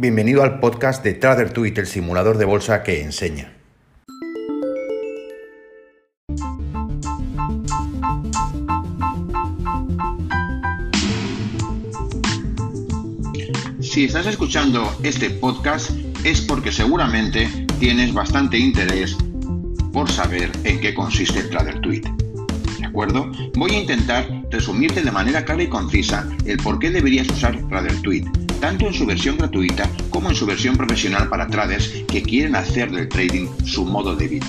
Bienvenido al podcast de TraderTweet, el simulador de bolsa que enseña. Si estás escuchando este podcast es porque seguramente tienes bastante interés por saber en qué consiste TraderTweet. ¿De acuerdo? Voy a intentar resumirte de manera clara y concisa el por qué deberías usar TraderTweet tanto en su versión gratuita como en su versión profesional para traders que quieren hacer del trading su modo de vida.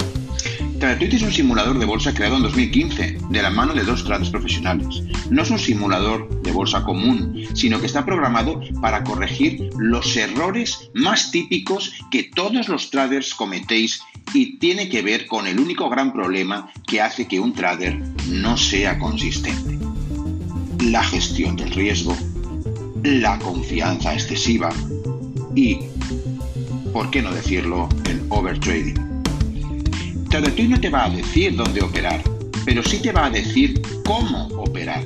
TraderTweet es un simulador de bolsa creado en 2015 de la mano de dos traders profesionales. No es un simulador de bolsa común, sino que está programado para corregir los errores más típicos que todos los traders cometéis y tiene que ver con el único gran problema que hace que un trader no sea consistente. La gestión del riesgo la confianza excesiva y, por qué no decirlo, el overtrading. TraderTweet no te va a decir dónde operar, pero sí te va a decir cómo operar.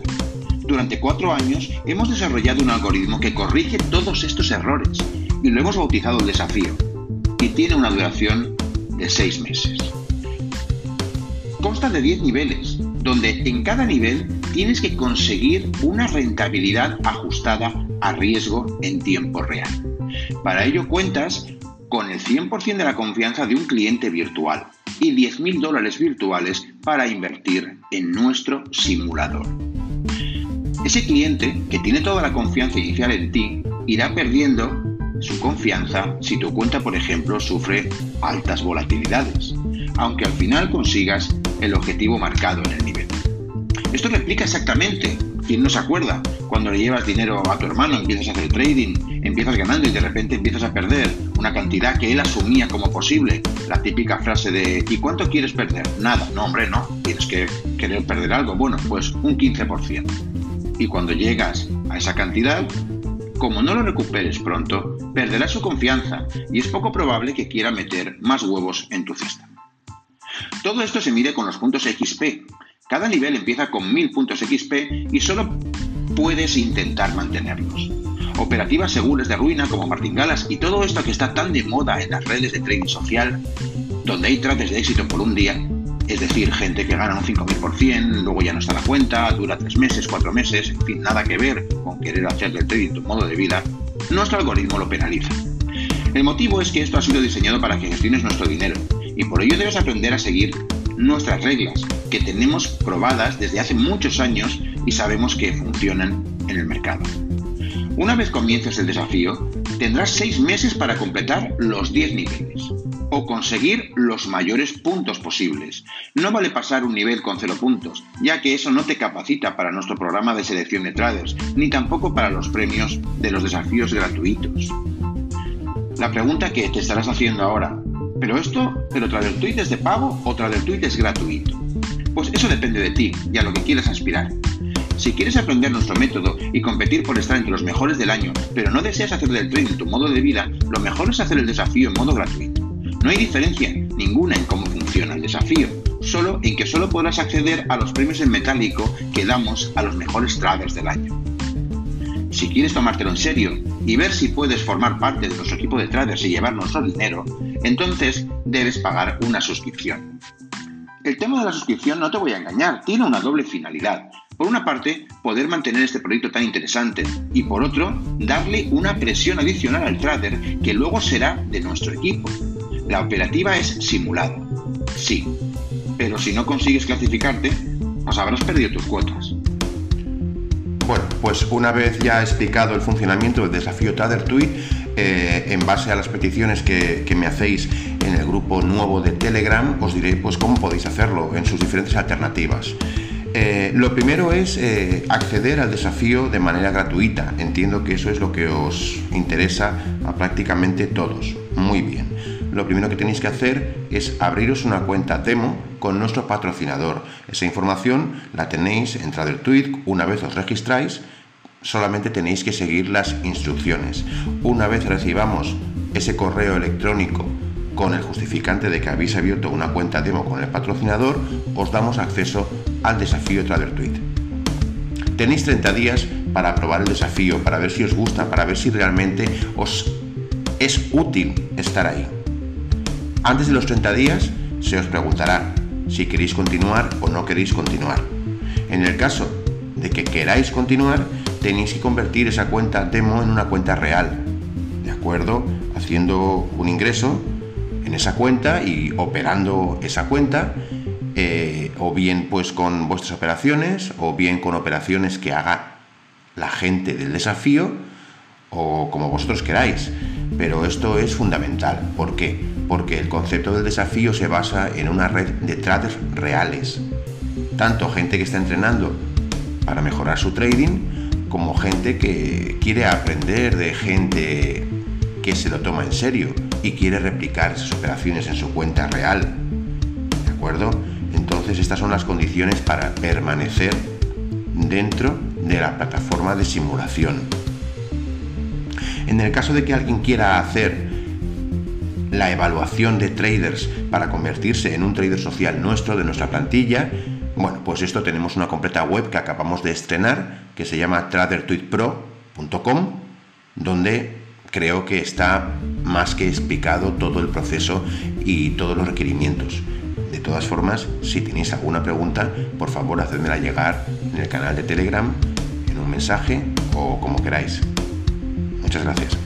Durante cuatro años hemos desarrollado un algoritmo que corrige todos estos errores y lo hemos bautizado el desafío y tiene una duración de seis meses. Consta de 10 niveles, donde en cada nivel tienes que conseguir una rentabilidad ajustada a riesgo en tiempo real. Para ello cuentas con el 100% de la confianza de un cliente virtual y 10.000 dólares virtuales para invertir en nuestro simulador. Ese cliente, que tiene toda la confianza inicial en ti, irá perdiendo su confianza si tu cuenta, por ejemplo, sufre altas volatilidades, aunque al final consigas el objetivo marcado en el nivel. Esto replica exactamente ¿Quién no se acuerda? Cuando le llevas dinero a tu hermano, empiezas a hacer trading, empiezas ganando y de repente empiezas a perder una cantidad que él asumía como posible. La típica frase de ¿y cuánto quieres perder? Nada, no hombre, no. Tienes que querer perder algo. Bueno, pues un 15%. Y cuando llegas a esa cantidad, como no lo recuperes pronto, perderás su confianza y es poco probable que quiera meter más huevos en tu cesta. Todo esto se mide con los puntos XP, cada nivel empieza con 1000 puntos XP y solo puedes intentar mantenerlos. Operativas seguras de ruina como martingalas y todo esto que está tan de moda en las redes de trading social, donde hay trates de éxito por un día, es decir, gente que gana un 5000%, luego ya no está la cuenta, dura 3 meses, 4 meses, en fin, nada que ver con querer hacer del trading tu modo de vida, nuestro algoritmo lo penaliza. El motivo es que esto ha sido diseñado para que gestiones nuestro dinero y por ello debes aprender a seguir nuestras reglas, que tenemos probadas desde hace muchos años y sabemos que funcionan en el mercado. Una vez comiences el desafío, tendrás seis meses para completar los 10 niveles o conseguir los mayores puntos posibles. No vale pasar un nivel con cero puntos, ya que eso no te capacita para nuestro programa de selección de traders, ni tampoco para los premios de los desafíos gratuitos. La pregunta que te estarás haciendo ahora, pero esto, pero TraderTweet es de pago o TraderTweet es gratuito. Pues eso depende de ti y a lo que quieras aspirar. Si quieres aprender nuestro método y competir por estar entre los mejores del año, pero no deseas hacer del trading tu modo de vida, lo mejor es hacer el desafío en modo gratuito. No hay diferencia ninguna en cómo funciona el desafío, solo en que solo podrás acceder a los premios en metálico que damos a los mejores traders del año. Si quieres tomártelo en serio y ver si puedes formar parte de nuestro equipo de traders y llevar nuestro dinero, entonces debes pagar una suscripción. El tema de la suscripción, no te voy a engañar, tiene una doble finalidad. Por una parte, poder mantener este proyecto tan interesante y por otro, darle una presión adicional al trader que luego será de nuestro equipo. La operativa es simulada, sí, pero si no consigues clasificarte, pues habrás perdido tus cuotas. Bueno, pues una vez ya explicado el funcionamiento del desafío TraderTweet, eh, en base a las peticiones que, me hacéis en el grupo nuevo de Telegram, os diré pues cómo podéis hacerlo en sus diferentes alternativas. Eh, lo primero es eh, acceder al desafío de manera gratuita. Entiendo que eso es lo que os interesa a prácticamente todos. Muy bien lo primero que tenéis que hacer es abriros una cuenta demo con nuestro patrocinador. Esa información la tenéis en TraderTweet. Una vez os registráis, solamente tenéis que seguir las instrucciones. Una vez recibamos ese correo electrónico con el justificante de que habéis abierto una cuenta demo con el patrocinador, os damos acceso al desafío TraderTweet. Tenéis 30 días para probar el desafío, para ver si os gusta, para ver si realmente os es útil estar ahí. Antes de los 30 días se os preguntará si queréis continuar o no queréis continuar. En el caso de que queráis continuar, tenéis que convertir esa cuenta demo en una cuenta real. ¿De acuerdo? Haciendo un ingreso en esa cuenta y operando esa cuenta, eh, o bien pues con vuestras operaciones, o bien con operaciones que haga la gente del desafío, o como vosotros queráis. Pero esto es fundamental. ¿Por qué? Porque el concepto del desafío se basa en una red de traders reales. Tanto gente que está entrenando para mejorar su trading, como gente que quiere aprender de gente que se lo toma en serio y quiere replicar esas operaciones en su cuenta real. ¿De acuerdo? Entonces estas son las condiciones para permanecer dentro de la plataforma de simulación. En el caso de que alguien quiera hacer la evaluación de traders para convertirse en un trader social nuestro, de nuestra plantilla, bueno, pues esto tenemos una completa web que acabamos de estrenar, que se llama tradertweetpro.com, donde creo que está más que explicado todo el proceso y todos los requerimientos. De todas formas, si tenéis alguna pregunta, por favor hacedmela llegar en el canal de Telegram, en un mensaje o como queráis. Muchas gracias.